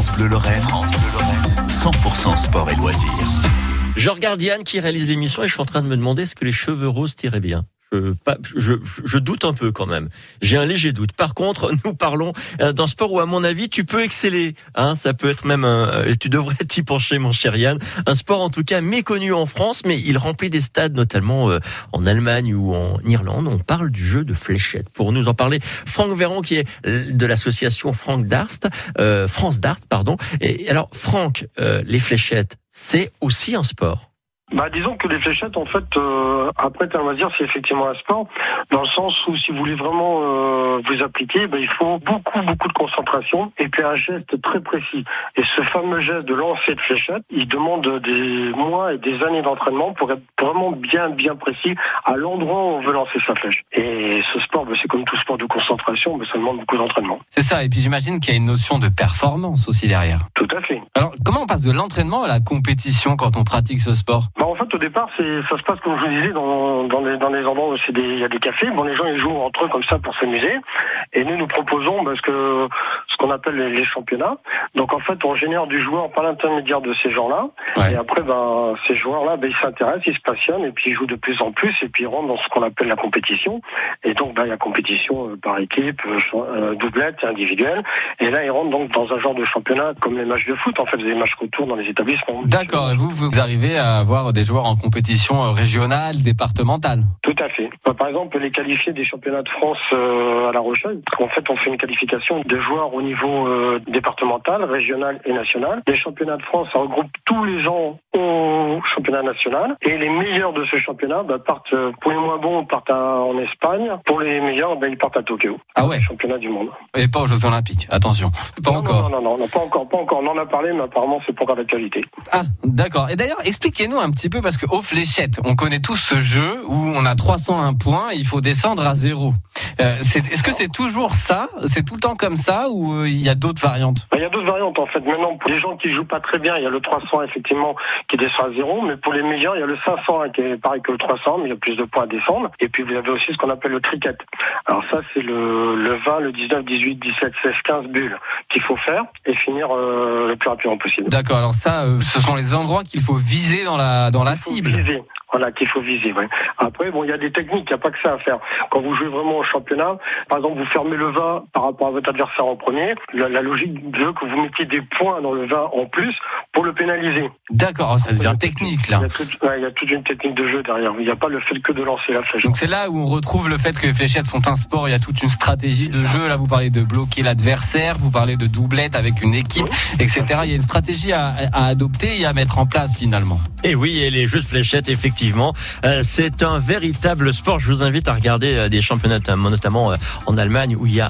France Bleu Lorraine, 100% sport et loisirs. Je regarde Yann qui réalise l'émission et je suis en train de me demander est-ce que les cheveux roses tiraient bien? Je, pas, je, je, doute un peu quand même. J'ai un léger doute. Par contre, nous parlons euh, d'un sport où, à mon avis, tu peux exceller. Hein, ça peut être même un, euh, tu devrais t'y pencher, mon cher Yann. Un sport, en tout cas, méconnu en France, mais il remplit des stades, notamment euh, en Allemagne ou en Irlande. On parle du jeu de fléchettes. Pour nous en parler, Franck Véron, qui est de l'association Franck Darst, euh, France Dart, pardon. Et alors, Franck, les fléchettes, c'est aussi un sport? Bah, disons que les fléchettes, en fait, euh, après un loisir, c'est effectivement un sport, dans le sens où si vous voulez vraiment euh, vous appliquer, bah, il faut beaucoup, beaucoup de concentration et puis un geste très précis. Et ce fameux geste de lancer de fléchette, il demande des mois et des années d'entraînement pour être vraiment bien, bien précis à l'endroit où on veut lancer sa flèche. Et ce sport, bah, c'est comme tout sport de concentration, mais ça demande beaucoup d'entraînement. C'est ça. Et puis j'imagine qu'il y a une notion de performance aussi derrière. Tout à fait. Alors, comment on passe de l'entraînement à la compétition quand on pratique ce sport? Bah, En fait, au départ, c'est, ça se passe comme je vous disais dans, dans, les, dans les endroits où il y a des cafés. Bon, les gens ils jouent entre eux comme ça pour s'amuser. Et nous, nous proposons parce que ce qu'on appelle les, championnats. Donc en fait, on génère du joueur par l'intermédiaire de ces gens-là. Et après, ben, ces joueurs-là, ben, ils s'intéressent, ils se passionnent et puis ils jouent de plus en plus et puis ils rentrent dans ce qu'on appelle la compétition. Et donc, ben, il y a compétition euh, par équipe, euh, euh, doublette, individuelle. Et là, ils rentrent donc dans un genre de championnat comme les matchs de foot. En fait, des matchs retour dans les établissements. D'accord. Et vous, vous arrivez à avoir des joueurs en compétition régionale, départementale? Tout à fait. Bah, par exemple, les qualifier des championnats de France à La Rochelle. En fait, on fait une qualification de joueurs au niveau départemental, régional et national. Les championnats de France, ça regroupe tous les gens au championnat national. Et les meilleurs de ce championnat bah, partent, pour les moins bons, partent en Espagne. Pour les meilleurs, bah, ils partent à Tokyo. Ah ouais. Championnat du monde. Et pas aux Jeux Olympiques. Attention. Pas encore. Non, non, non, pas encore, pas encore. On en a parlé, mais apparemment, c'est pas encore d'actualité. Ah, d'accord. Et d'ailleurs, expliquez-nous un petit peu parce que aux fléchettes, on connaît tous ce jeu où on a 301 points, il faut descendre à zéro. Euh, Est-ce que c'est toujours ça? C'est tout le temps comme ça ou euh, il y a d'autres variantes? Bah, Il y a d'autres variantes en fait. Maintenant, pour les gens qui jouent pas très bien, il y a le 300 effectivement qui descend à zéro, mais pour les meilleurs, il y a le 500 qui est pareil que le 300, mais il y a plus de points à descendre. Et puis vous avez aussi ce qu'on appelle le cricket. Alors ça, c'est le, le 20, le 19, 18, 17, 16, 15 bulles qu'il faut faire et finir euh, le plus rapidement possible. D'accord. Alors ça, euh, ce sont les endroits qu'il faut viser dans la dans la cible. Viser. Voilà, qu'il faut viser. Ouais. Après, bon, il y a des techniques, il n'y a pas que ça à faire. Quand vous jouez vraiment au championnat, par exemple, vous fermez le vin par rapport à votre adversaire en premier, la, logique veut que vous mettiez des points dans le vin en plus pour le pénaliser. D'accord, ça devient technique là. Il y, a toute une technique de jeu derrière. Il n'y a pas le fait que de lancer la flèche. Donc c'est là où on retrouve le fait que les fléchettes sont un sport. Il y a toute une stratégie de jeu. Là, vous parlez de bloquer l'adversaire, vous parlez de doublette avec une équipe, etc. Il y a une stratégie à, à, adopter et à mettre en place finalement. Et oui, et les jeux de fléchettes, effectivement, euh, c'est un véritable sport. Je vous invite à regarder euh, des championnats, notamment euh, en Allemagne, où il y a